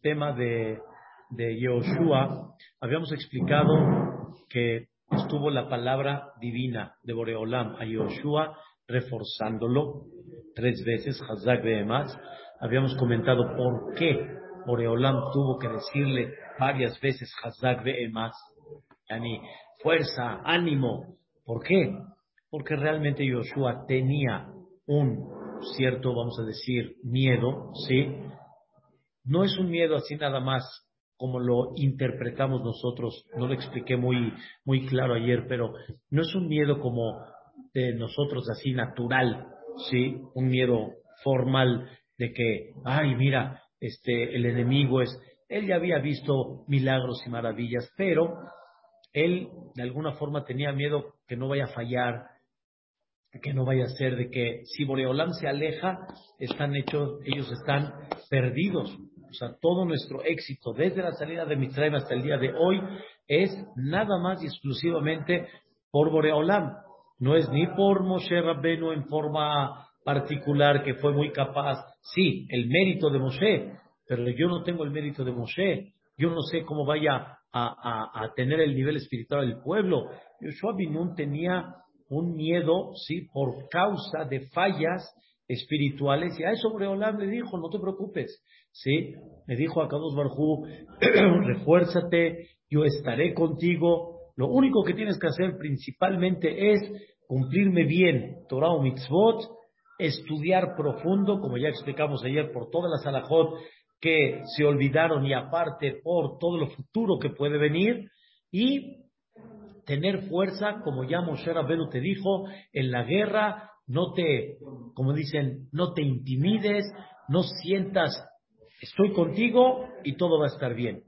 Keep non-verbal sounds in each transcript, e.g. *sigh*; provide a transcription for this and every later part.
tema de, de Yoshua, habíamos explicado que estuvo la palabra divina de Boreolam a Yoshua, reforzándolo tres veces, Hazak más. Habíamos comentado por qué Boreolam tuvo que decirle varias veces Hazak más. Yani, fuerza, ánimo. ¿Por qué? Porque realmente Yoshua tenía un cierto, vamos a decir, miedo, ¿sí? No es un miedo así nada más como lo interpretamos nosotros, no lo expliqué muy, muy claro ayer, pero no es un miedo como de nosotros así natural, ¿sí? Un miedo formal de que, ay, mira, este, el enemigo es, él ya había visto milagros y maravillas, pero él de alguna forma tenía miedo que no vaya a fallar, que no vaya a ser de que si Boreolam se aleja, están hechos, ellos están perdidos. O sea, todo nuestro éxito desde la salida de Mitzrayim hasta el día de hoy es nada más y exclusivamente por Boreolam. No es ni por Moshe Rabbenu en forma particular que fue muy capaz. Sí, el mérito de Moshe, pero yo no tengo el mérito de Moshe. Yo no sé cómo vaya a, tener el nivel espiritual del pueblo. Yoshua Binun tenía un miedo, sí, por causa de fallas espirituales, y a eso Boreolam le dijo, no te preocupes, sí, me dijo a Kadosh Barjú, *clears throat* refuérzate, yo estaré contigo, lo único que tienes que hacer principalmente es cumplirme bien. Torah mitzvot, estudiar profundo, como ya explicamos ayer, por todas las alajot que se olvidaron y aparte por todo lo futuro que puede venir, y tener fuerza, como ya Moshe Rabbeinu te dijo, en la guerra, no te, como dicen, no te intimides, no sientas, estoy contigo y todo va a estar bien.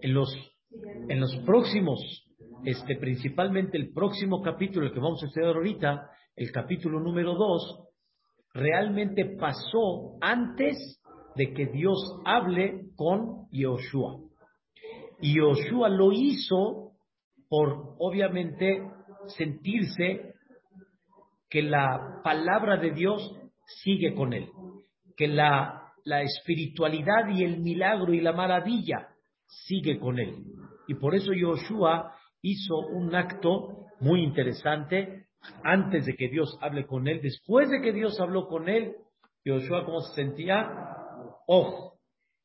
En los, en los próximos, este, principalmente el próximo capítulo, que vamos a estudiar ahorita, el capítulo número 2, realmente pasó antes de que Dios hable con Yoshua. Y Yoshua lo hizo por, obviamente, sentirse que la palabra de Dios sigue con él, que la, la espiritualidad y el milagro y la maravilla sigue con él. Y por eso Yoshua hizo un acto muy interesante antes de que Dios hable con él. Después de que Dios habló con él, Yoshua, ¿cómo se sentía? Oh,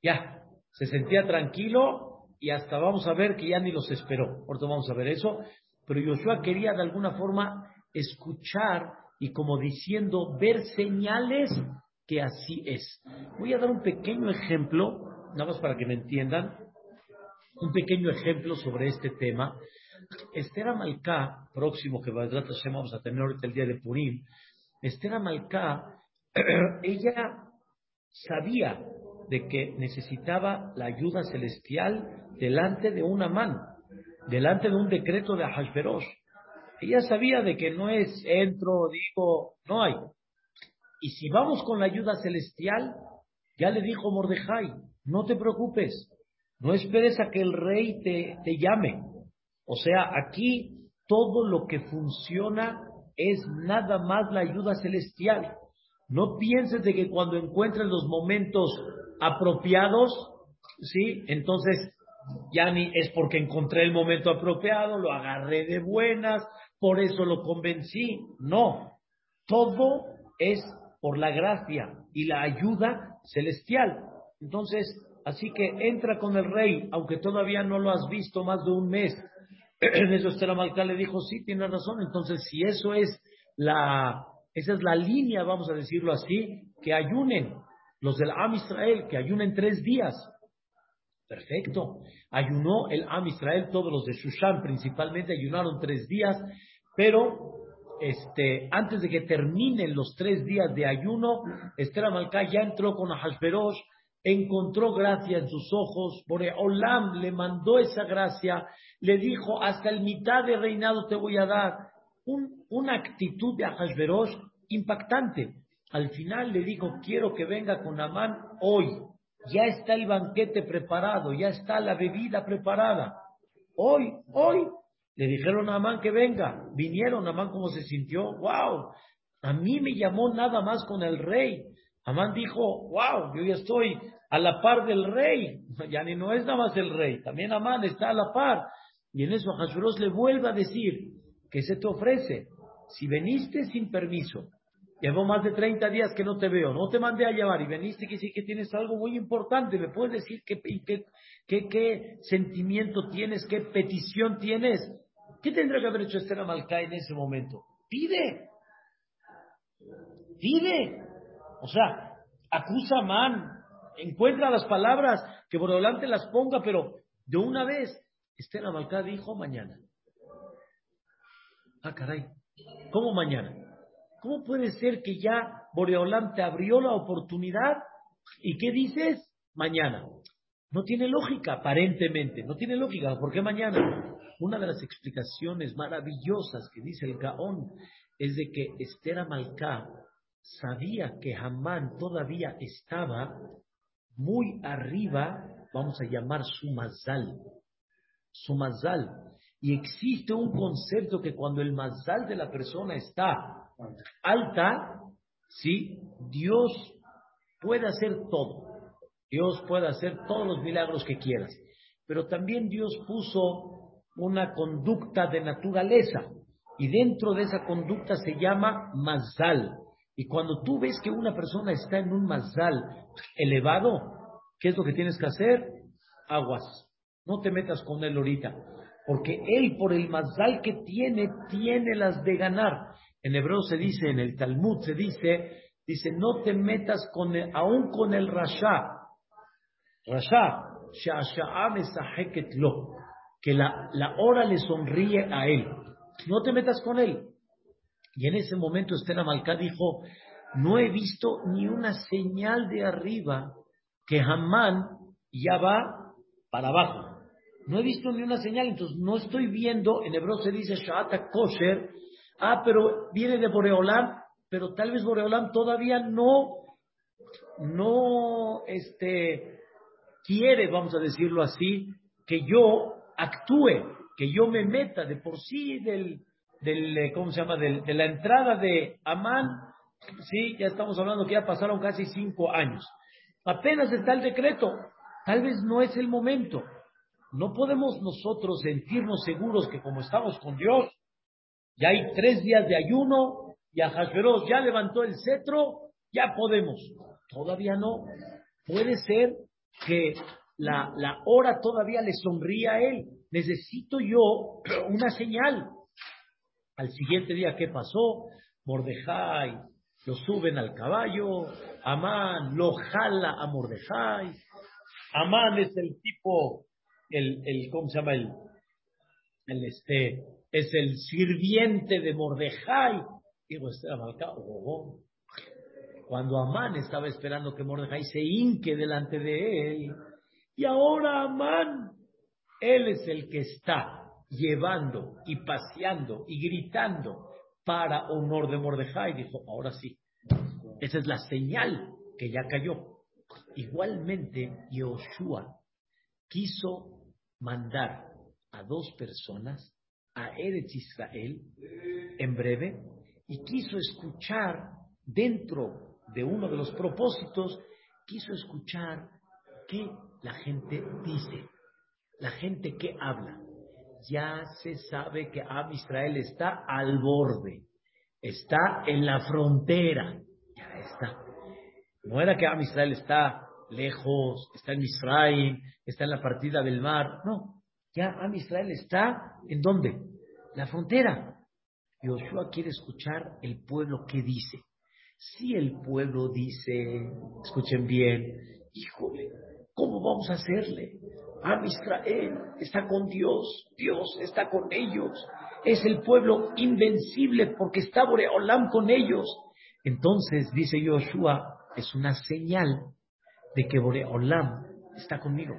ya, se sentía tranquilo y hasta vamos a ver que ya ni los esperó. Ahorita vamos a ver eso. Pero Josué quería de alguna forma escuchar y como diciendo, ver señales que así es. Voy a dar un pequeño ejemplo, nada más para que me entiendan, un pequeño ejemplo sobre este tema. Esther Amalcá, próximo que vamos a tener ahorita el día de Purim, Esther Amalcá, *clears throat* ella sabía de que necesitaba la ayuda celestial delante de una mano, delante de un decreto de Ahasverosh. Ella sabía de que no es entro, digo, no hay. Y si vamos con la ayuda celestial, ya le dijo Mordejai, no te preocupes, no esperes a que el rey te, te llame. O sea, aquí todo lo que funciona es nada más la ayuda celestial. No pienses de que cuando encuentres los momentos apropiados, ¿sí? Entonces, ya ni es porque encontré el momento apropiado, lo agarré de buenas, por eso lo convencí. No, todo es por la gracia y la ayuda celestial. Entonces, así que entra con el rey, aunque todavía no lo has visto más de un mes. *clears throat* En eso le dijo, sí, tiene razón. Entonces, si eso es la, esa es la línea, vamos a decirlo así, que ayunen los del Am Israel, que ayunen tres días. Perfecto. Ayunó el Am Israel, todos los de Shushan principalmente ayunaron tres días, pero este, antes de que terminen los tres días de ayuno, Esther Amalcá ya entró con Ahasverosh, encontró gracia en sus ojos, Olam le mandó esa gracia, le dijo, hasta el mitad de reinado te voy a dar. una actitud de Ahasverosh impactante. Al final le dijo, quiero que venga con Amán hoy. Ya está el banquete preparado, ya está la bebida preparada. Hoy, hoy. Le dijeron a Amán que venga. Vinieron, Amán cómo se sintió. ¡Wow! A mí me llamó nada más con el rey. Amán dijo, wow, yo ya estoy a la par del rey. *laughs* Ya ni no es nada más el rey, también Amán está a la par. Y en eso Hashverosh le vuelve a decir, que se te ofrece? Si veniste sin permiso, llevo más de 30 días que no te veo, no te mandé a llevar y veniste que sí que tienes algo muy importante, ¿me puedes decir qué, qué, qué, qué sentimiento tienes, qué petición tienes? ¿Qué tendría que haber hecho Esther Amalcá en ese momento? Pide, pide. O sea, acusa a Man, encuentra las palabras, que por delante las ponga, pero de una vez, Esther Amalcá dijo mañana. Ah, caray, ¿cómo mañana? ¿Cómo puede ser que ya Boreolam te abrió la oportunidad y qué dices? Mañana. No tiene lógica, aparentemente, no tiene lógica. ¿Por qué mañana? Una de las explicaciones maravillosas que dice el Gaón es de que Esther Amalcá sabía que Hamán todavía estaba muy arriba, vamos a llamar su mazal, su mazal. Y existe un concepto que cuando el mazal de la persona está alta, ¿sí? Dios puede hacer todo. Dios puede hacer todos los milagros que quieras. Pero también Dios puso una conducta de naturaleza. Y dentro de esa conducta se llama mazal. Y cuando tú ves que una persona está en un mazal elevado, ¿qué es lo que tienes que hacer? Aguas. No te metas con él ahorita. Porque él, por el mazal que tiene, tiene las de ganar. En hebreo se dice, en el Talmud se dice, dice, no te metas con aún con el rasha. Rasha, lo, que la, la hora le sonríe a él. No te metas con él. Y en ese momento Esther Amalcá dijo, no he visto ni una señal de arriba que Hamán ya va para abajo. No he visto ni una señal, entonces no estoy viendo, en hebreo se dice Sha'ata Kosher, ah, pero viene de Boreolam, pero tal vez Boreolam todavía no, no, este, quiere, vamos a decirlo así, que yo actúe, que yo me meta de por sí del, del eh, ¿cómo se llama?, de la entrada de Amán, sí, ya estamos hablando que ya pasaron casi cinco años. Apenas está el decreto, tal vez no es el momento. No podemos nosotros sentirnos seguros que como estamos con Dios, ya hay tres días de ayuno y a ya levantó el cetro, ya podemos. Todavía no. Puede ser que la, la hora todavía le sonría a él. Necesito yo *clears throat* una señal. Al siguiente día, ¿qué pasó? Mordejai lo suben al caballo, Amán lo jala a Mordejai. Amán es el tipo el, el ¿cómo se llama? El, el este, es el sirviente de Mordejai. Digo, este oh, Cuando Amán estaba esperando que Mordejai se hinque delante de él, y ahora Amán, él es el que está llevando y paseando y gritando para honor de Mordejai. Dijo, ahora sí, esa es la señal que ya cayó. Igualmente, Yoshua quiso mandar a dos personas a Eretz Israel en breve y quiso escuchar dentro de uno de los propósitos, quiso escuchar qué la gente dice, la gente que habla. Ya se sabe que Am Israel está al borde, está en la frontera, ya está. No era que Am Israel está lejos, está en Israel, está en la partida del mar. No, ya Am Israel está en dónde? La frontera. Yoshua quiere escuchar el pueblo que dice. Si el pueblo dice, escuchen bien, híjole, ¿cómo vamos a hacerle? Am Israel está con Dios, Dios está con ellos. Es el pueblo invencible porque está Boreolam con ellos. Entonces, dice Yoshua, es una señal de que Boreolam está conmigo,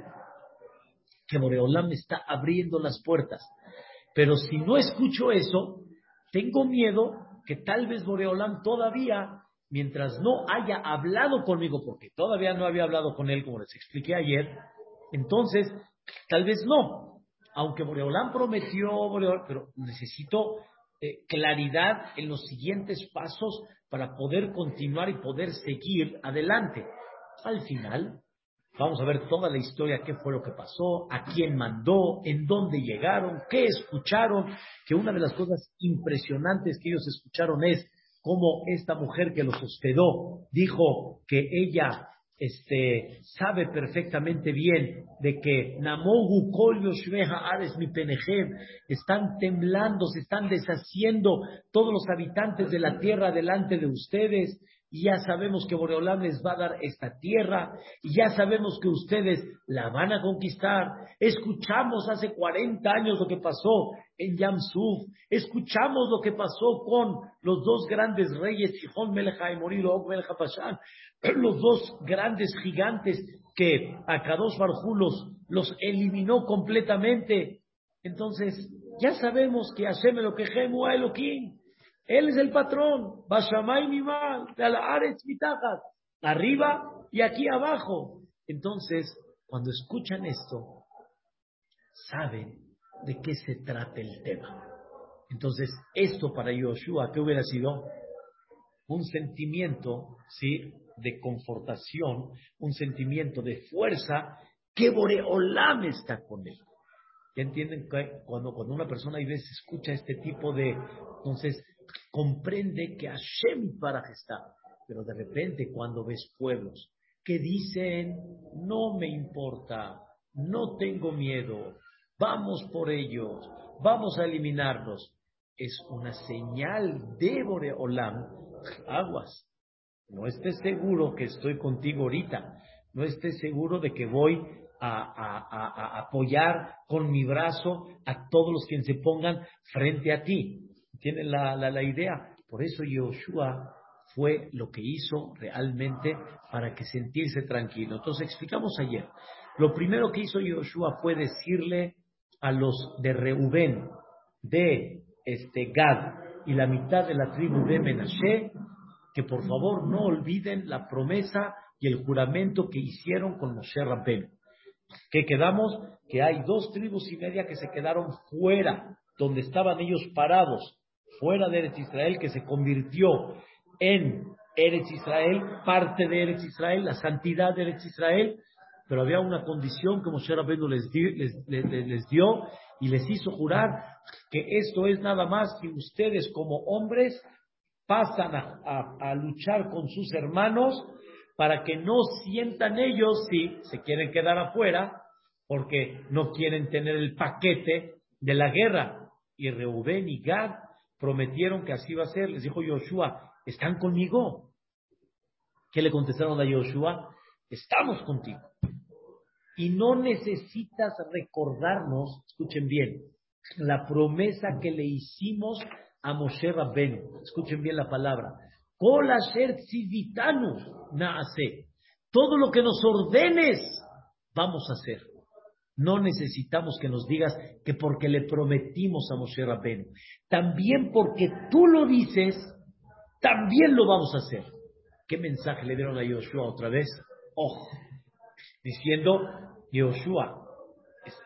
que Boreolam está abriendo las puertas. Pero si no escucho eso, tengo miedo que tal vez Boreolam todavía, mientras no haya hablado conmigo, porque todavía no había hablado con él, como les expliqué ayer, entonces tal vez no. Aunque Boreolam prometió, pero necesito eh, claridad en los siguientes pasos para poder continuar y poder seguir adelante. Al final, vamos a ver toda la historia, qué fue lo que pasó, a quién mandó, en dónde llegaron, qué escucharon, que una de las cosas impresionantes que ellos escucharon es cómo esta mujer que los hospedó dijo que ella este, sabe perfectamente bien de que Namogu Kol Ares mi Penejem están temblando, se están deshaciendo todos los habitantes de la tierra delante de ustedes y ya sabemos que Boreolam les va a dar esta tierra, y ya sabemos que ustedes la van a conquistar. Escuchamos hace 40 años lo que pasó en Yamsuf, escuchamos lo que pasó con los dos grandes reyes, Sihon Melecha y Morilo Og *clears throat* los dos grandes gigantes que Akadosh Barjú los, los eliminó completamente. Entonces, ya sabemos que Hashem Elohim Elohim él es el patrón. Bashamay Mimal, Aretz Mitajas. Arriba y aquí abajo. Entonces, cuando escuchan esto, saben de qué se trata el tema. Entonces, esto para Yoshua, ¿qué hubiera sido? Un sentimiento, ¿sí? De confortación, un sentimiento de fuerza, que Boreolam está con él. ¿Ya entienden que cuando, cuando una persona a veces escucha este tipo de... Entonces, comprende que Hashem para está. Pero de repente cuando ves pueblos que dicen, no me importa, no tengo miedo, vamos por ellos, vamos a eliminarlos, es una señal de Boreolam, aguas. No estés seguro que estoy contigo ahorita, no estés seguro de que voy a, apoyar con mi brazo a todos los que se pongan frente a ti tienen la, la, idea. Por eso Yoshua fue lo que hizo realmente para que sentirse tranquilo. Entonces explicamos ayer. Lo primero que hizo Yoshua fue decirle a los de Reubén, de este Gad y la mitad de la tribu de Menashe, que por favor no olviden la promesa y el juramento que hicieron con Moshe Rabben. Que quedamos que hay dos tribus y media que se quedaron fuera, donde estaban ellos parados, fuera de Eretz Israel, que se convirtió en Eretz Israel, parte de Eretz Israel, la santidad de Eretz Israel, pero había una condición que Moshe Rabbeinu les, les, dio y les hizo jurar que esto es nada más que ustedes como hombres pasan a, a luchar con sus hermanos para que no sientan ellos si se quieren quedar afuera porque no quieren tener el paquete de la guerra. Y Reubén y Gad prometieron que así iba a ser. Les dijo Yoshua, ¿están conmigo? ¿Qué le contestaron a Yoshua? Estamos contigo. Y no necesitas recordarnos, escuchen bien, la promesa que le hicimos a Moshe Rabben. Escuchen bien la palabra. Todo lo que nos ordenes, vamos a hacer. No necesitamos que nos digas que porque le prometimos a Moshe Rabbeinu. También porque tú lo dices, también lo vamos a hacer. ¿Qué mensaje le dieron a Yoshua otra vez? Ojo, diciendo, Yoshua,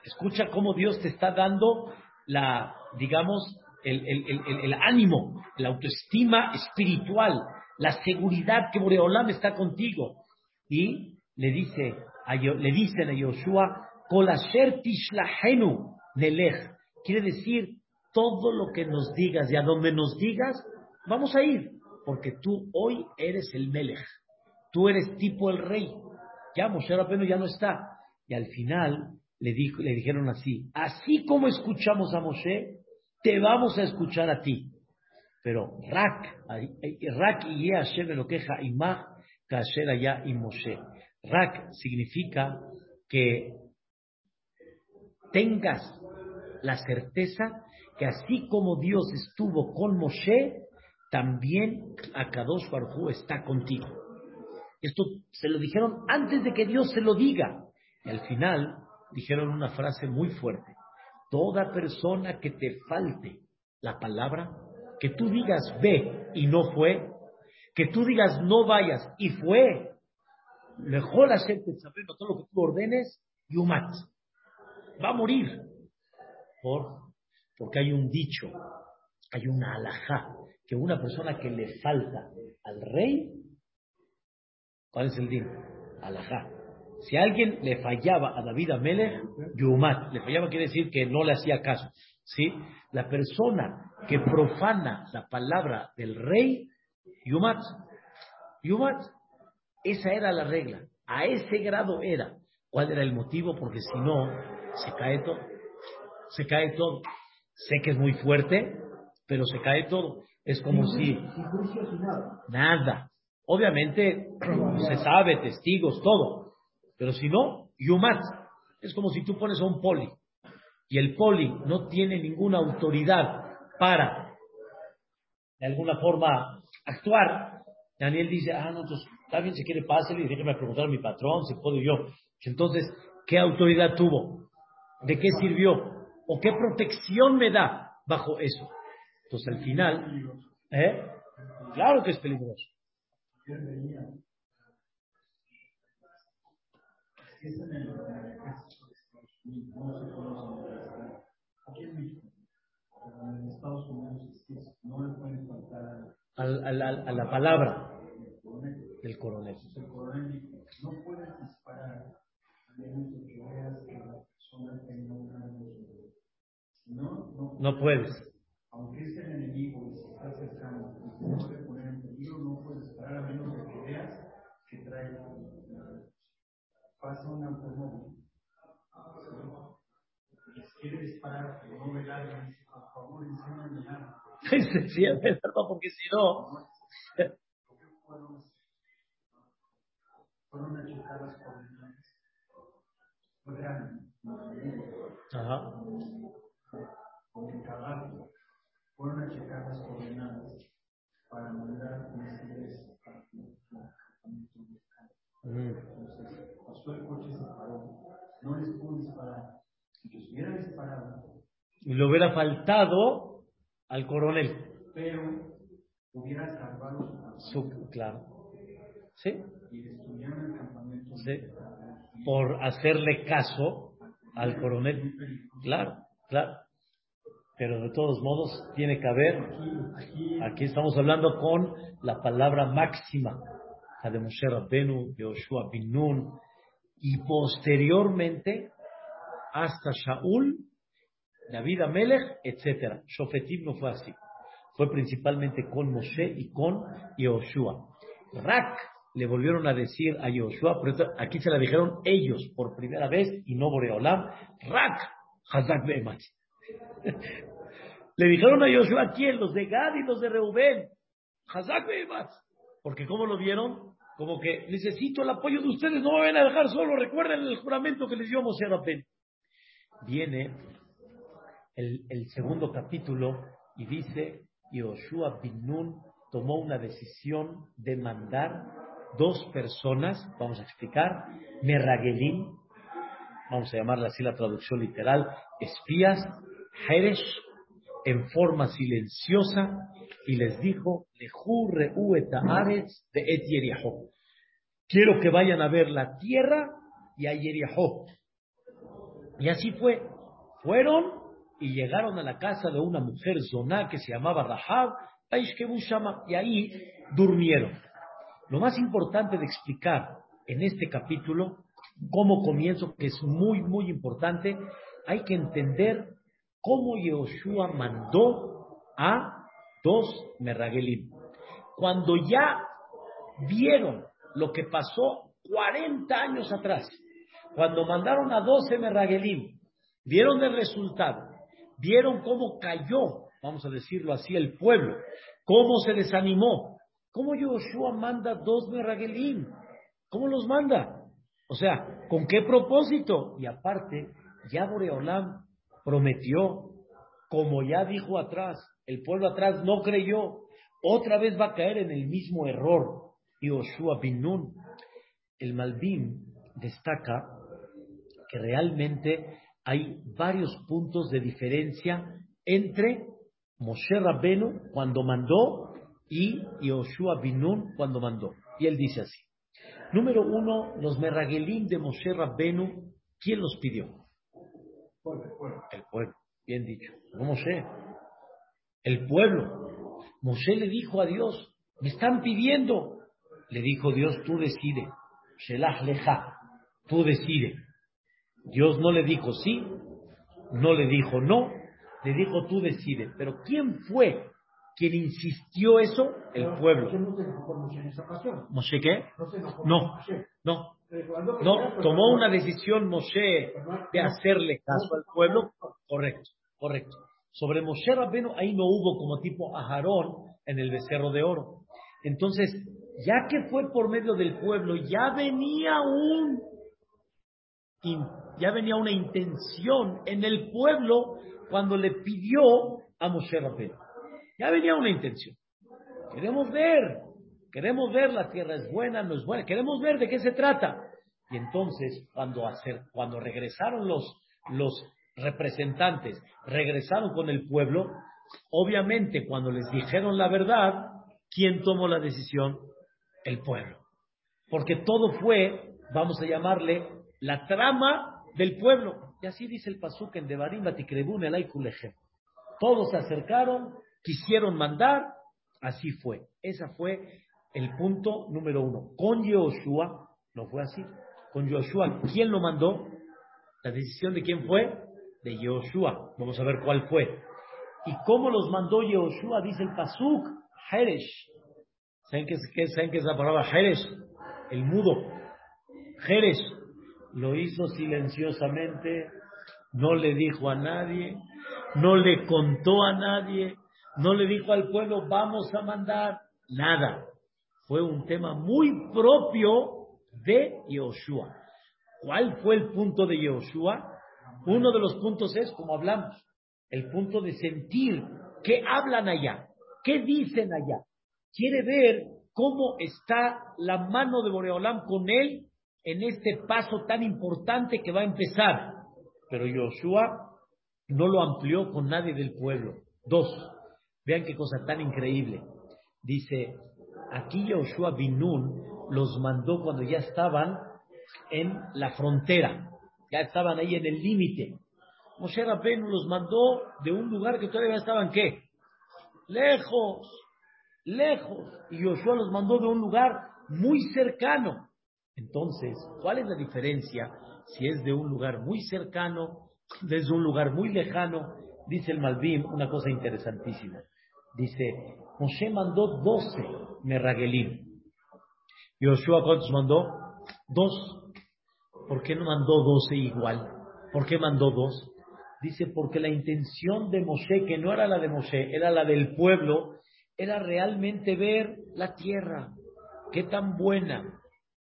escucha cómo Dios te está dando la, digamos, el, el, ánimo, la autoestima espiritual, la seguridad que Boreolam está contigo. Y le dice, le dicen a Yoshua, Quiere decir, todo lo que nos digas y a donde nos digas, vamos a ir, porque tú hoy eres el Melech, tú eres tipo el rey. Ya Moshe Rabbeinu ya no está. Y al final le, dijeron así, así como escuchamos a Moshe, te vamos a escuchar a ti. Pero Rak, Rak y Hashem lo queja Imach, Kasher allá y Moshe. Rak significa que tengas la certeza que así como Dios estuvo con Moshe, también Akadosh Barjú está contigo. Esto se lo dijeron antes de que Dios se lo diga. Y al final dijeron una frase muy fuerte. Toda persona que te falte la palabra, que tú digas ve y no fue, que tú digas no vayas y fue, mejor hacerte saber todo lo que tú ordenes, yumat va a morir. ¿Por? Porque hay un dicho, hay una alajá, que una persona que le falta al rey, ¿cuál es el din? Alajá. Si alguien le fallaba a David Amelech, Yumat, le fallaba quiere decir que no le hacía caso. ¿sí? La persona que profana la palabra del rey, Yumat, Yumat, esa era la regla. A ese grado era. ¿Cuál era el motivo? Porque si no, se cae todo. Se cae todo. Sé que es muy fuerte, pero se cae todo. Es como si... Nada. Obviamente *clears throat* se sabe, testigos, todo. Pero si no, Yumat. Es como si tú pones a un poli y el poli no tiene ninguna autoridad para, de alguna forma, actuar. Daniel dice, ah, no, entonces, está bien, si quiere, pásale y déjeme preguntar a mi patrón si puedo yo. Entonces, ¿qué autoridad tuvo? ¿De qué sirvió? ¿O qué protección me da bajo eso? Entonces, al final, ¿eh? Claro que es peligroso. Aquí en México, en Estados Unidos, no le pueden faltar a, la, palabra del coronel. El coronel no puedes disparar a menos que veas que la persona tenga una no, no, no puedes. Aunque es el enemigo y se está acercando y se puede poner en peligro, no puedes disparar a menos de que veas que trae pasa una automóvil quiere disparar, pero no ve el arma, dice, por favor, enséñame el arma. Es *laughs* verdad, porque si no... Ajá. El caballo. Fueron achicadas coordenadas para mandar misiles el campamento mexicano. Entonces, pasó el coche, se paró. No les pudo disparar y le hubiera faltado al coronel. Su claro. ¿Sí? ¿Sí? Por hacerle caso al coronel. Claro, claro. Pero de todos modos tiene que haber, aquí estamos hablando con la palabra máxima, la de Moshe Rabbenu, de Joshua Bin Nun, y posteriormente hasta Shaul, David Amelech, etc. Shofetim no fue así. Fue principalmente con Moshe y con Yehoshua. Rak le volvieron a decir a Yehoshua, pero aquí se la dijeron ellos por primera vez y no Boreolam. Rak, Hazak Behemat. *laughs* le dijeron a Yehoshua, ¿quién? Los de Gad y los de Reubén. Hazak Behemat. Porque ¿cómo lo vieron? Como que necesito el apoyo de ustedes, no me van a dejar solo. Recuerden el juramento que les dio Moshe Rabben viene el, segundo capítulo y dice, Yoshua bin Nun tomó una decisión de mandar dos personas, vamos a explicar, Merragelim, vamos a llamarla así la traducción literal, espías, Heresh, en forma silenciosa, y les dijo, de Et Quiero que vayan a ver la tierra y a Yeriahó. Y así fue. Fueron y llegaron a la casa de una mujer zoná que se llamaba Rahab, y ahí durmieron. Lo más importante de explicar en este capítulo, cómo comienzo, que es muy, muy importante, hay que entender cómo Yehoshua mandó a dos Merragelim. Cuando ya vieron lo que pasó 40 años atrás, cuando mandaron a 12 Merragelim, vieron el resultado, vieron cómo cayó, vamos a decirlo así, el pueblo, cómo se desanimó. ¿Cómo Yoshua manda dos Merragelim? ¿Cómo los manda? O sea, ¿con qué propósito? Y aparte, ya Boreolam prometió, como ya dijo atrás, el pueblo atrás no creyó, otra vez va a caer en el mismo error. Yoshua bin Nun, el Malvin destaca que realmente hay varios puntos de diferencia entre Moshe Rabbenu cuando mandó y Yoshua Binun cuando mandó. Y él dice así. Número uno, los Merragelim de Moshe Rabbenu, ¿quién los pidió? El pueblo. Bien dicho. No Moshe. el pueblo. Moshe le dijo a Dios, me están pidiendo. Le dijo Dios, tú decide. Shelah leja, tú decide. Dios no le dijo sí, no le dijo no, le dijo tú decide. Pero ¿quién fue quien insistió eso? El pueblo. ¿Moshe qué? No, no. No, tomó una decisión Moshe de hacerle caso al pueblo. Correcto, correcto. Sobre Moshe Rabbeno ahí no hubo como tipo Aharón en el becerro de oro. Entonces, ya que fue por medio del pueblo, ya venía un ya venía una intención en el pueblo cuando le pidió a Moshe Rabbeno. Ya venía una intención. Queremos ver, queremos ver la tierra es buena, no es buena, queremos ver de qué se trata. Y entonces, cuando, hacer, cuando regresaron los, los representantes, regresaron con el pueblo, obviamente cuando les dijeron la verdad, ¿quién tomó la decisión? El pueblo. Porque todo fue, vamos a llamarle, la trama del pueblo. Y así dice el Pasuk en Devarim Batikrebun el Todos se acercaron, quisieron mandar, así fue. Ese fue el punto número uno. Con Yehoshua no fue así. Con Yehoshua, ¿quién lo mandó? La decisión de quién fue? De Yehoshua. Vamos a ver cuál fue. ¿Y cómo los mandó Yehoshua? Dice el Pasuk, Jeresh. ¿Saben qué, ¿Saben qué es la palabra Jeresh? El mudo. Jeresh lo hizo silenciosamente, no le dijo a nadie, no le contó a nadie, no le dijo al pueblo, vamos a mandar, nada. Fue un tema muy propio de Yoshua. ¿Cuál fue el punto de Yoshua? Uno de los puntos es, como hablamos, el punto de sentir qué hablan allá, qué dicen allá. Quiere ver cómo está la mano de Boreolam con él en este paso tan importante que va a empezar. Pero Joshua no lo amplió con nadie del pueblo. Dos, vean qué cosa tan increíble. Dice, aquí Joshua Binun los mandó cuando ya estaban en la frontera, ya estaban ahí en el límite. Moshe Rabbeinu los mandó de un lugar que todavía estaban, ¿qué? Lejos, lejos. Y Joshua los mandó de un lugar muy cercano. Entonces, ¿cuál es la diferencia si es de un lugar muy cercano, *laughs* desde un lugar muy lejano? Dice el Malvim una cosa interesantísima. Dice, Moshe mandó doce Merragelim. Yoshua, ¿cuántos mandó? Dos. ¿Por qué no mandó doce igual? ¿Por qué mandó dos? Dice, porque la intención de Moshe, que no era la de Moshe, era la del pueblo, era realmente ver la tierra. Qué tan buena,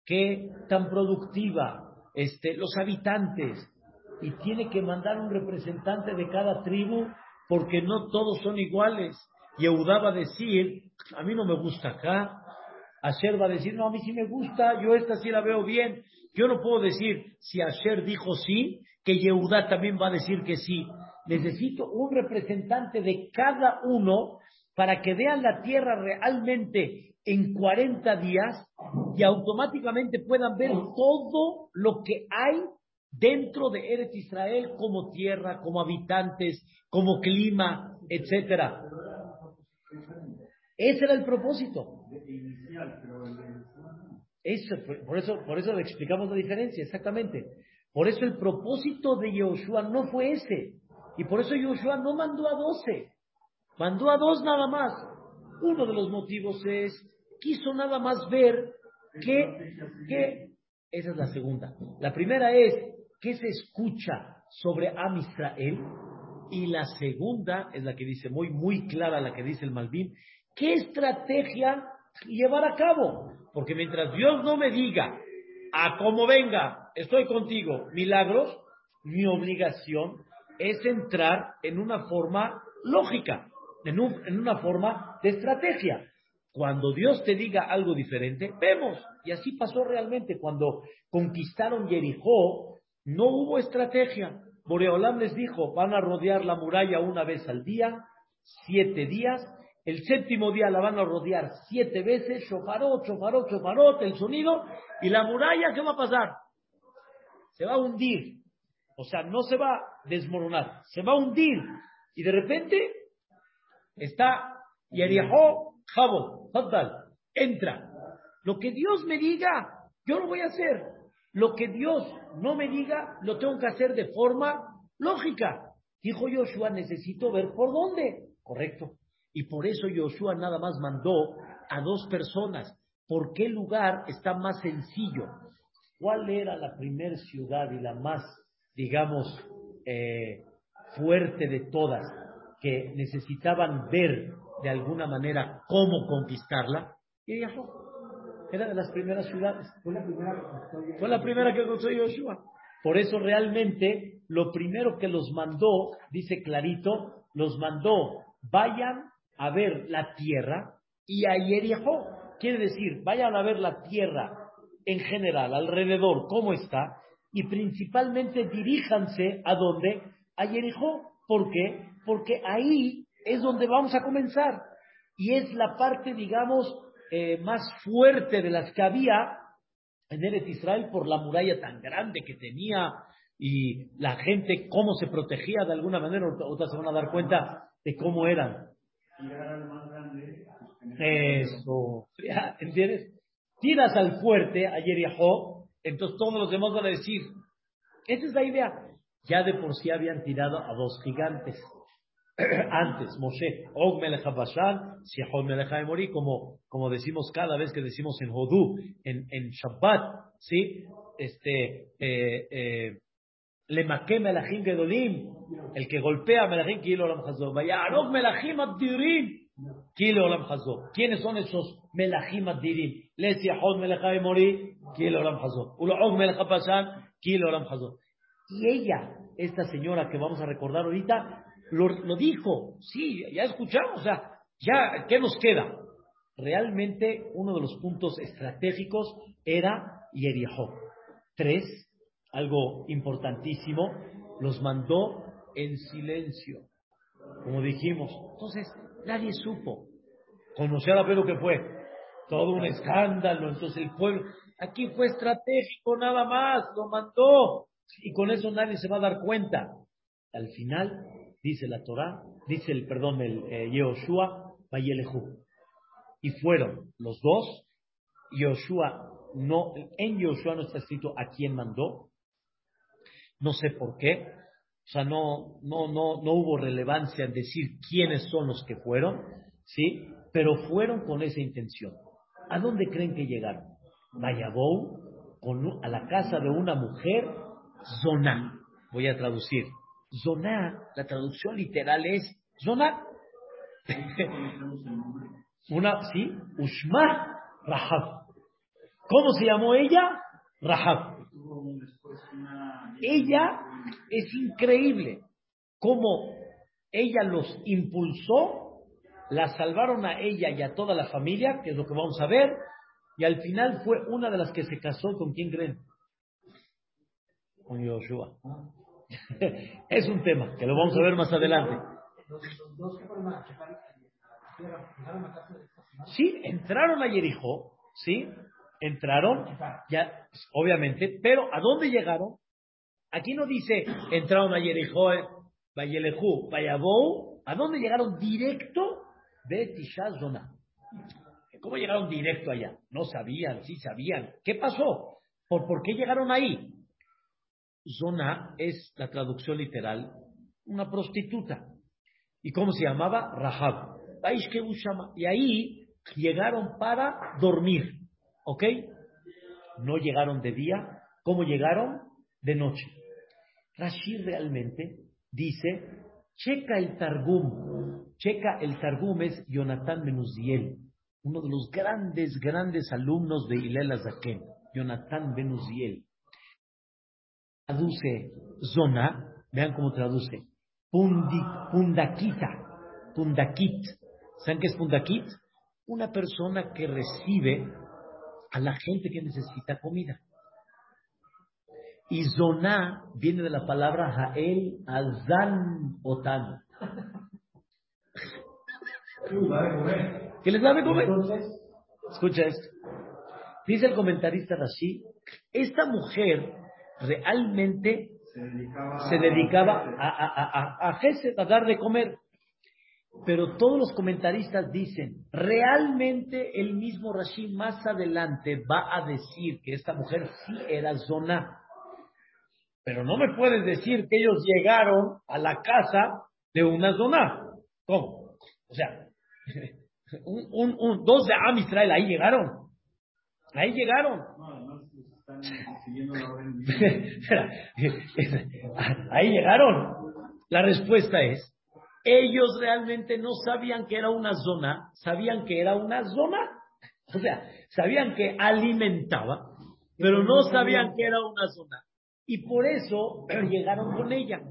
qué tan productiva, este, los habitantes, y tiene que mandar un representante de cada tribu porque no todos son iguales. Yehudá va a decir, a mí no me gusta acá. Asher va a decir, no, a mí sí me gusta, yo esta sí la veo bien. Yo no puedo decir, si Asher dijo sí, que Yehudá también va a decir que sí. Necesito un representante de cada uno para que vean la tierra realmente en 40 días y automáticamente puedan ver todo lo que hay dentro de Eretz Israel como tierra, como habitantes, como clima, etcétera. Ese era el propósito. Eso, por eso, por eso le explicamos la diferencia, exactamente. Por eso el propósito de Yoshua no fue ese. Y por eso Yoshua no mandó a doce. Mandó a dos nada más. Uno de los motivos es, quiso nada más ver que, que, esa es la segunda. La primera es, ¿qué se escucha sobre Am Israel? Y la segunda es la que dice, muy, muy clara la que dice el Malvin, ¿qué estrategia llevar a cabo? Porque mientras Dios no me diga, a cómo venga, estoy contigo, milagros, mi obligación es entrar en una forma lógica en, una forma de estrategia. Cuando Dios te diga algo diferente, vemos. Y así pasó realmente. Cuando conquistaron Jericó, no hubo estrategia. Boreolam les dijo, van a rodear la muralla una vez al día, siete días. El séptimo día la van a rodear siete veces, chofarot, chofarot, chofarot, el sonido. Y la muralla, ¿qué va a pasar? Se va a hundir. O sea, no se va a desmoronar, se va a hundir. Y de repente está Yerijo, Jabo, entra. Lo que Dios me diga, yo lo voy a hacer. Lo que Dios no me diga, lo tengo que hacer de forma lógica. Dijo Joshua, necesito ver por dónde. Correcto. Y por eso Joshua nada más mandó a dos personas. ¿Por qué lugar está más sencillo? ¿Cuál era la primera ciudad y la más, digamos, eh, fuerte de todas que necesitaban ver de alguna manera cómo conquistarla? Y viajó. Era de las primeras ciudades. Fue la primera Fue la primera que construyó Joshua. Por eso realmente lo primero que los mandó, dice clarito, los mandó, vayan a ver la tierra y a Yerijo. Quiere decir, vayan a ver la tierra en general, alrededor, cómo está, y principalmente diríjanse a dónde, a Yerijo. ¿Por qué? Porque ahí es donde vamos a comenzar. Y es la parte, digamos, eh, más fuerte de las que había en Eretz Israel por la muralla tan grande que tenía y la gente cómo se protegía de alguna manera. Otras se van a dar cuenta de cómo eran. Eso, ¿entiendes? Tiras al fuerte, a Yerijo, entonces todos los demás van a decir, esa es la idea. Ya de por sí habían tirado a dos gigantes. *clears throat* antes, Moshe, Og Melech Sihon Melech Mori, como, como decimos cada vez que decimos en Hodú, en, en Shabbat, ¿sí? Este, eh, eh, le maqué melachim gedolim, el que golpea melachim kilo olam chazor. Vaya arog melachim adirim, kilo olam chazor. ¿Quiénes son esos melachim adirim? Le siahod melachai mori, kilo olam chazor. Ulo og melach bashan, kilo olam chazor. Y ella, esta señora que vamos a recordar ahorita, lo, dijo, sí, ya escuchamos, sea, ya, ¿qué nos queda? Realmente uno de los puntos estratégicos era Yerijo. Tres, algo importantísimo, los mandó en silencio, como dijimos. Entonces, nadie supo. Conocer a lo que fue. Todo un escándalo. Entonces el pueblo, aquí fue estratégico nada más, lo mandó. Y con eso nadie se va a dar cuenta. Al final dice la Torah, dice el, perdón, el eh, Yehoshua. Y fueron los dos. Yoshua no, en Yoshua no está escrito a quién mandó. No sé por qué. O sea, no, no, no, no hubo relevancia en decir quiénes son los que fueron, ¿sí? Pero fueron con esa intención. ¿A dónde creen que llegaron? Vayabou, con, a la casa de una mujer, Zoná. Voy a traducir. Zoná, la traducción literal es Zoná. *laughs* Una, sí, Ushma Rahab. ¿Cómo se llamó ella? Rahab. Ella es increíble cómo ella los impulsó, la salvaron a ella y a toda la familia, que es lo que vamos a ver, y al final fue una de las que se casó con quién creen? Con Yoshua. Es un tema que lo vamos a ver más adelante. Sí, entraron a Jericó, sí, entraron, ya, obviamente, pero ¿a dónde llegaron? Aquí no dice entraron a Jericó, Vayelejú, Vayabou, ¿a dónde llegaron directo? Betishazona. ¿Cómo llegaron directo allá? No sabían, sí sabían. ¿Qué pasó? ¿Por, ¿Por qué llegaron ahí? Zona es la traducción literal, una prostituta. ¿Y cómo se llamaba? Rahab. Y ahí llegaron para dormir. ¿Ok? No llegaron de día. ¿Cómo llegaron? De noche. Rashi realmente dice, checa el Targum. Checa el Targum es Jonathan Benuziel, uno de los grandes, grandes alumnos de Ilela Zaken. Jonathan Benuziel traduce zona, vean cómo traduce, pundaquita, pundakit. ¿Saben qué es pundakit? Una persona que recibe a la gente que necesita comida. Y zona viene de la palabra Jael Azan Otan. ¿Qué les da de comer? Escucha esto. Dice el comentarista Rashi, esta mujer realmente se dedicaba, a, a, a, a, dar de comer. Pero todos los comentaristas dicen, realmente el mismo Rashi más adelante va a decir que esta mujer sí era zona. Pero no me puedes decir que ellos llegaron a la casa de una zona. ¿Cómo? O sea, *laughs* un, un, dos de Am Israel ahí llegaron. Ahí llegaron. *laughs* *laughs* ahí llegaron. La respuesta es, ellos realmente no sabían que era una zona, sabían que era una zona. O sea, sabían que alimentaba, pero no sabían que era una zona. Y por eso *clears throat* llegaron con ella.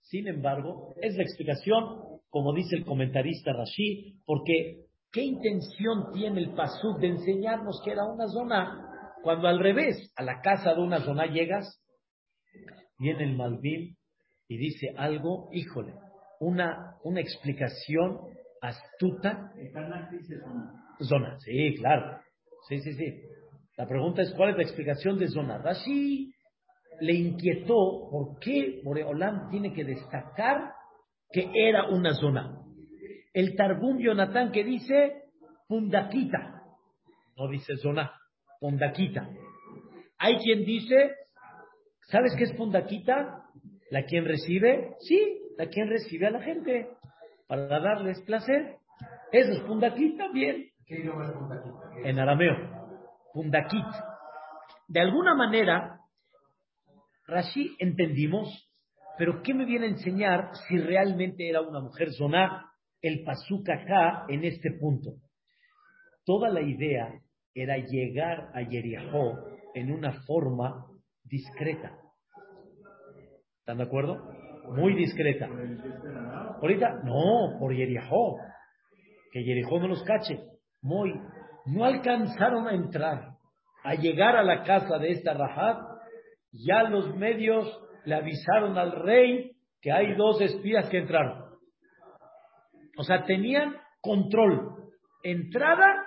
Sin embargo, es la explicación, como dice el comentarista Rashid, porque ¿qué intención tiene el Pasuk de enseñarnos que era una zona? Cuando al revés, a la casa de una zona llegas, viene el Malvin y dice algo, híjole, una, una explicación astuta. Zona, sí, claro. Sí, sí, sí. La pregunta es, ¿cuál es la explicación de zona? Rashi le inquietó por qué Moreolam tiene que destacar que era una zona. El Targum Jonathan que dice Pundaquita, no dice zona, Pundaquita. Hay quien dice, ¿sabes qué es Pundaquita? ¿La quien recibe? Sí, la quien recibe a la gente para darles placer. Eso es Pundaquit también. ¿Qué idioma es Pundaquit? En arameo. Pundaquit. De alguna manera, Rashi entendimos, pero ¿qué me viene a enseñar si realmente era una mujer zoná el pasuca acá en este punto? Toda la idea era llegar a Yeriahó en una forma discreta. ¿Están de acuerdo? Muy discreta. Ahorita, no, por Yeriahó. Que Yeriahó no los cache. Muy. No alcanzaron a entrar, a llegar a la casa de esta Rahab ya los medios le avisaron al rey que hay dos espías que entraron. O sea, tenían control, entrada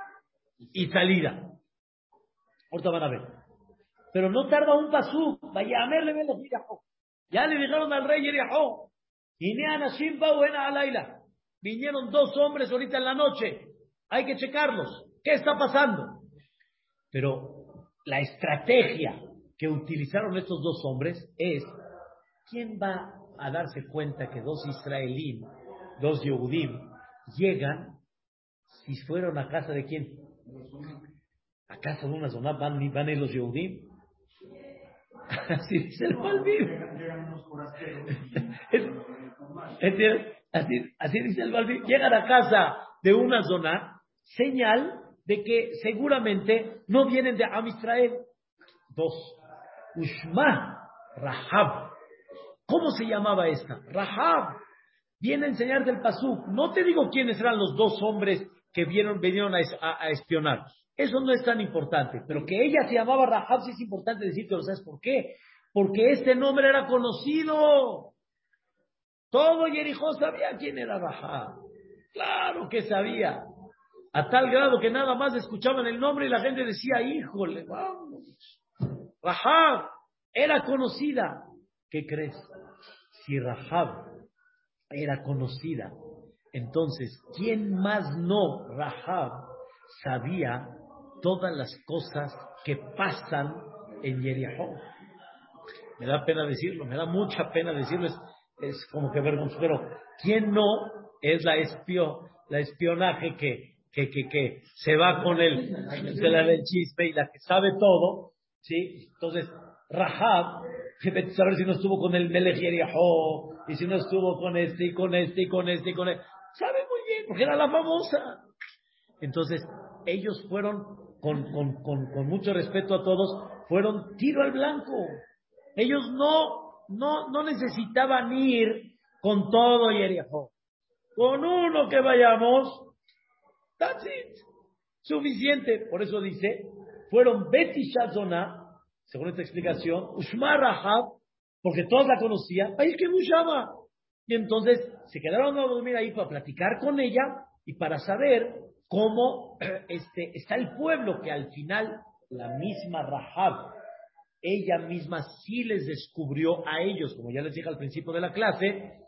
y salida. Ahorita van a ver. Pero no tarda un pasú. Vaya a verle Ya le dijeron al rey Yeriahó. Vinieron dos hombres ahorita en la noche. Hay que checarlos. ¿Qué está pasando? Pero la estrategia que utilizaron estos dos hombres es, ¿quién va a darse cuenta que dos israelíes, dos Yehudim, llegan si fueron a casa de quién? A casa de una zona, van, van los Yehudim. *laughs* Así dice el Balbim. *laughs* así, así dice el Balbim. Llegan a casa de una zona, señal de que seguramente no vienen de Am Israel. Dos. Ushma Rahab. ¿Cómo se llamaba esta? Rahab. Viene a enseñar del Pasuk. No te digo quiénes eran los dos hombres que vieron, vinieron a, espionar. Eso no es tan importante. Pero que ella se llamaba Rahab sí es importante decirte, ¿sabes por qué? Porque este nombre era conocido. Todo Jericó sabía quién era Rahab. Claro que sabía. A tal grado que nada más escuchaban el nombre y la gente decía, híjole, vamos. Rahab era conocida. ¿Qué crees? Si Rahab era conocida, entonces, ¿quién más no, Rahab, sabía todas las cosas que pasan en Jericó? Me da pena decirlo, me da mucha pena decirlo, es, como que vergonzoso, pero ¿quién no es la espio, la espionaje que, que, que, que se va con el, la del chisme y la que sabe todo, ¿sí? Entonces, Rahab, saber si no estuvo con el Melech y si no estuvo con este y con este y con este y con este. Porque era la famosa. Entonces, ellos fueron, con, con, con, con mucho respeto a todos, fueron tiro al blanco. Ellos no, no, no necesitaban ir con todo Yeriahó. Con uno que vayamos, that's it. Suficiente. Por eso dice, fueron Betty Shazona, según esta explicación, Ushma Rahab, porque todos la conocían, ahí que Mushama. Y entonces se quedaron a dormir ahí para platicar con ella y para saber cómo *clears throat* este, está el pueblo, que al final la misma Rahab, ella misma sí les descubrió a ellos, como ya les dije al principio de la clase,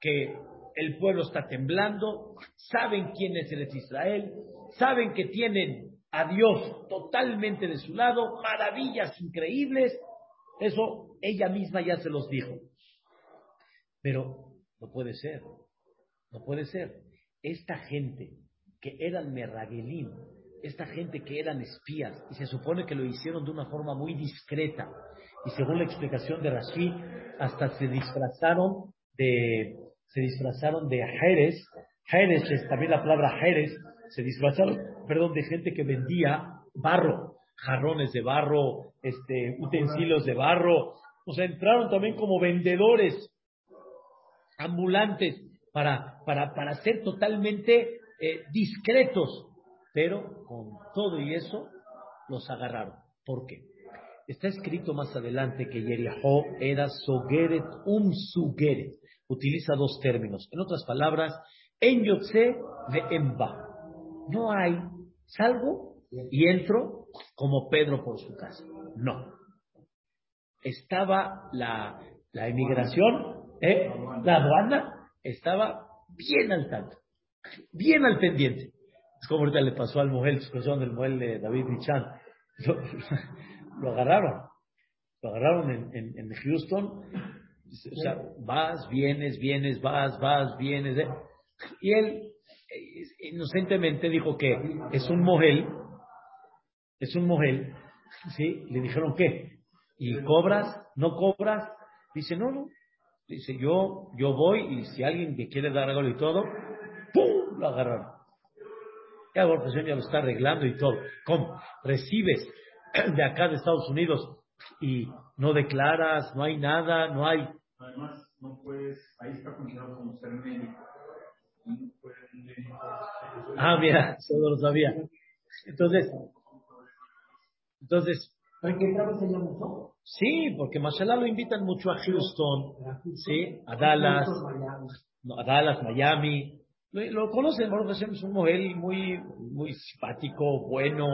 que el pueblo está temblando, saben quién es el Israel, saben que tienen a Dios totalmente de su lado, maravillas increíbles, eso ella misma ya se los dijo. Pero no puede ser, no puede ser. Esta gente que eran merraguelín, esta gente que eran espías, y se supone que lo hicieron de una forma muy discreta, y según la explicación de Rashi, hasta se disfrazaron de, se disfrazaron de Jerez, Jerez es también la palabra Jerez, se disfrazaron, perdón, de gente que vendía barro, jarrones de barro, este, utensilios de barro, o sea, entraron también como vendedores ambulantes para, para, para ser totalmente eh, discretos, pero con todo y eso los agarraron. ¿Por qué? Está escrito más adelante que Yeriho era Sogeret um Sugeret. Utiliza dos términos. En otras palabras, en Yotze de Emba. No hay, salgo y entro como Pedro por su casa. No. Estaba la, la emigración, ¿eh? la aduana, estaba bien al tanto, bien al pendiente. Es como ahorita le pasó al mujer, situación del mujer de David Michan. *laughs* Lo, agarraron. Lo agarraron en, en, Houston. O sea, vas, vienes, vienes, vas, vas, vienes. ¿eh? Y él eh, inocentemente dijo que es un mogel, es un mogel, ¿sí? Le dijeron, ¿qué? ¿Y cobras? ¿No cobras? Dice, no, no. Dice, yo, yo voy y si alguien que quiere dar algo y todo, ¡pum! Lo agarraron. Ya ya lo está arreglando y todo. ¿Cómo? Recibes *clears throat* de acá de Estados Unidos y no declaras, no hay nada, no hay. Además, no puedes, ahí está considerado como ser médico. Ah, mira, *laughs* eso no lo sabía. Entonces, entonces. ¿Para qué trabajo se llama Sí, porque Mashallah lo invitan mucho a Houston, sí, a Dallas, a Dallas, Miami, lo, conocen, Baruch Hashem es un mujer muy, muy simpático, bueno,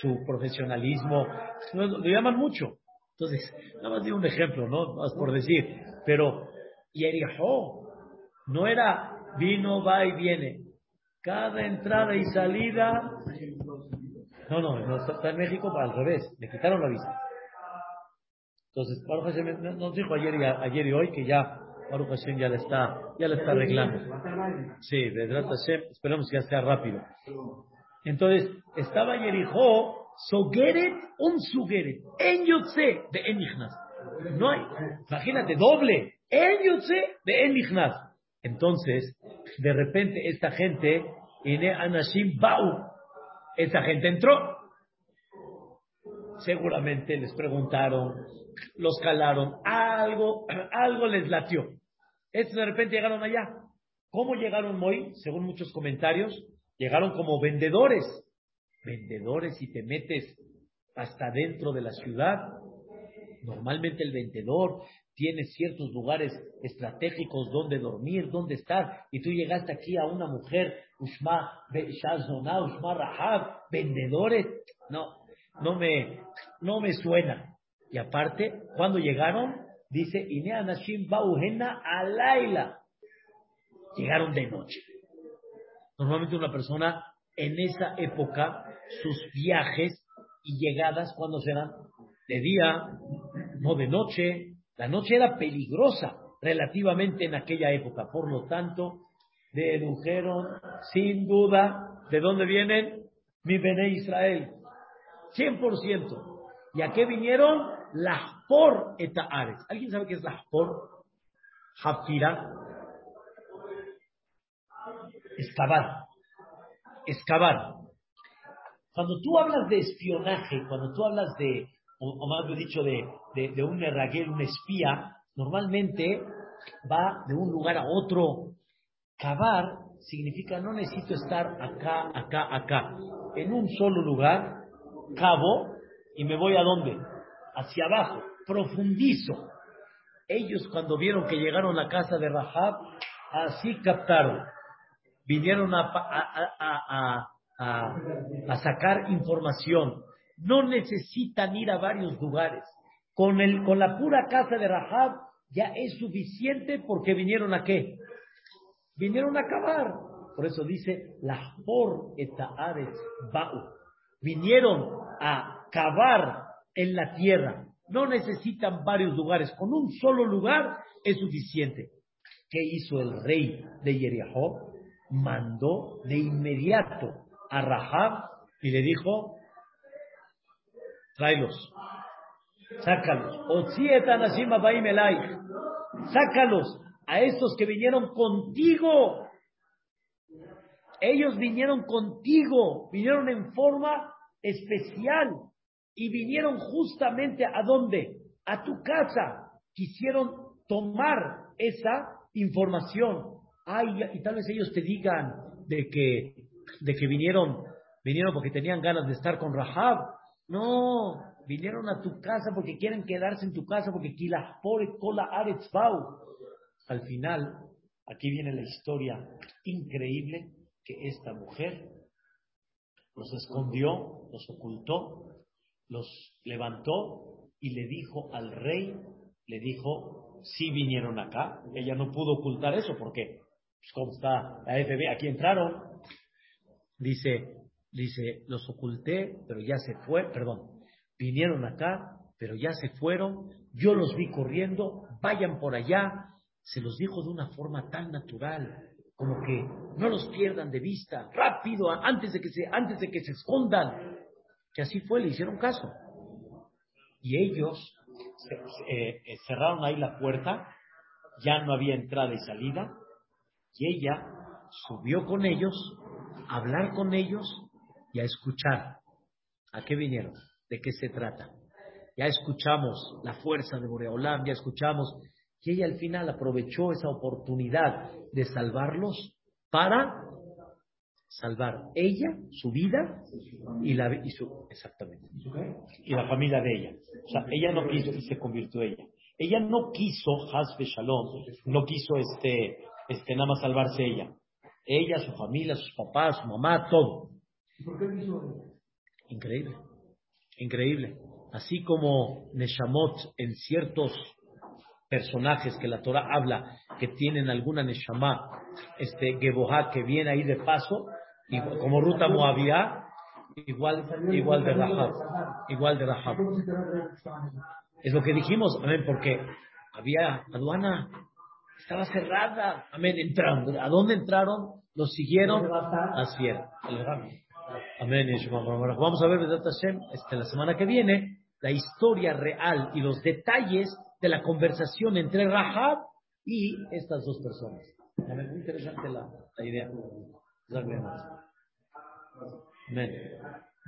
su profesionalismo, lo, llaman mucho. Entonces, nada más digo un ejemplo, ¿no? Más por decir, pero Yerijo no era vino, va y viene. Cada entrada y salida. No, no, no está en México para al revés, le quitaron la visa. Entonces, Baruch Hashem nos dijo ayer y, ayer y hoy que ya Baruch Hashem ya le está, ya le está arreglando. Sí, Vedrat Hashem, esperamos que ya sea rápido. Entonces, estaba Jericó, Sogeret, un Sugeret, en Yotze de Enichnas. No hay, imagínate, doble, en Yotze de Enichnas. Entonces, de repente, esta gente, Ine Anashim Bau, esa gente entró. Seguramente les preguntaron, los calaron, algo, *clears throat* algo les latió. Estos de repente llegaron allá. ¿Cómo llegaron hoy? Según muchos comentarios, llegaron como vendedores. Vendedores y te metes hasta dentro de la ciudad. Normalmente el vendedor tiene ciertos lugares estratégicos donde dormir, donde estar, y tú llegaste aquí a una mujer, Ushma Ushma Rahab, vendedores, no, no me, no me suena. Y aparte, cuando llegaron, dice, Ine Anashim Bauhena Alaila. Llegaron de noche. Normalmente una persona en esa época, sus viajes y llegadas, cuando serán? De día, no de noche. La noche era peligrosa relativamente en aquella época. Por lo tanto, dedujeron sin duda de dónde vienen mi Bene Israel. 100%. ¿Y a qué vinieron? Lahpor etaares. ¿Alguien sabe qué es Lahpor? Hafira. Excavar. Excavar. Cuando tú hablas de espionaje, cuando tú hablas de, o, más bien dicho, de, de, un erraguel, un espía, normalmente va de un lugar a otro. Cavar significa no necesito estar acá, acá, acá. En un solo lugar, cabo, y me voy a dónde? Hacia abajo, profundizo. Ellos cuando vieron que llegaron a la casa de Rahab, así captaron. Vinieron a, a, a, a sacar información. No necesitan ir a varios lugares. Con, el, con la pura casa de Rahab ya es suficiente porque vinieron a qué? vinieron a acabar. Por eso dice, la por etaaretz ba'u. Vinieron a cavar en la tierra. No necesitan varios lugares. Con un solo lugar es suficiente. ¿Qué hizo el rey de Yeriahó? Mandó de inmediato a Rahab y le dijo, tráelos, sácalos. Sácalos a estos que vinieron contigo. Ellos vinieron contigo, vinieron en forma especial y vinieron justamente a dónde? A tu casa. Quisieron tomar esa información. Ay, y tal vez ellos te digan de que, de que vinieron, vinieron porque tenían ganas de estar con Rahab. No, vinieron a tu casa porque quieren quedarse en tu casa porque cola Al final, aquí viene la historia increíble que esta mujer los escondió, los ocultó, los levantó y le dijo al rey, le dijo, sí vinieron acá. Ella no pudo ocultar eso porque, pues, ¿cómo está la FB? Aquí entraron. Dice, dice, los oculté, pero ya se fue, perdón, vinieron acá, pero ya se fueron, yo los vi corriendo, vayan por allá. Se los dijo de una forma tan natural, como que no los pierdan de vista, rápido, antes de que se, antes de que se escondan. Que así fue, le hicieron caso. Y ellos eh, eh, cerraron ahí la puerta, ya no había entrada y salida, y ella subió con ellos, a hablar con ellos y a escuchar. ¿A qué vinieron? ¿De qué se trata? Ya escuchamos la fuerza de Boreolam, ya escuchamos y ella al final aprovechó esa oportunidad de salvarlos para salvar ella, su vida y la y exactamente y la familia de ella. O sea, ella no quiso y se convirtió ella. Ella no quiso Hasbe Shalom, no quiso este este nada más salvarse ella. Ella, su familia, sus papás, su mamá, todo. ¿Por qué quiso Increíble. Increíble. Así como Neshamot en ciertos personajes que la Torah habla que tienen alguna Neshama, este Geboha que viene ahí de paso, como Ruta Moabia, igual, igual de Rahab, igual de Rahab. Es lo que dijimos, amén, porque había aduana, estaba cerrada, amén, entraron. ¿A dónde entraron? Los siguieron a Sierra. Amén. Vamos a ver, este, la semana que viene, la historia real y los detalles de la conversación entre Rahab y estas dos personas. Muy interesante la, la idea. Amén.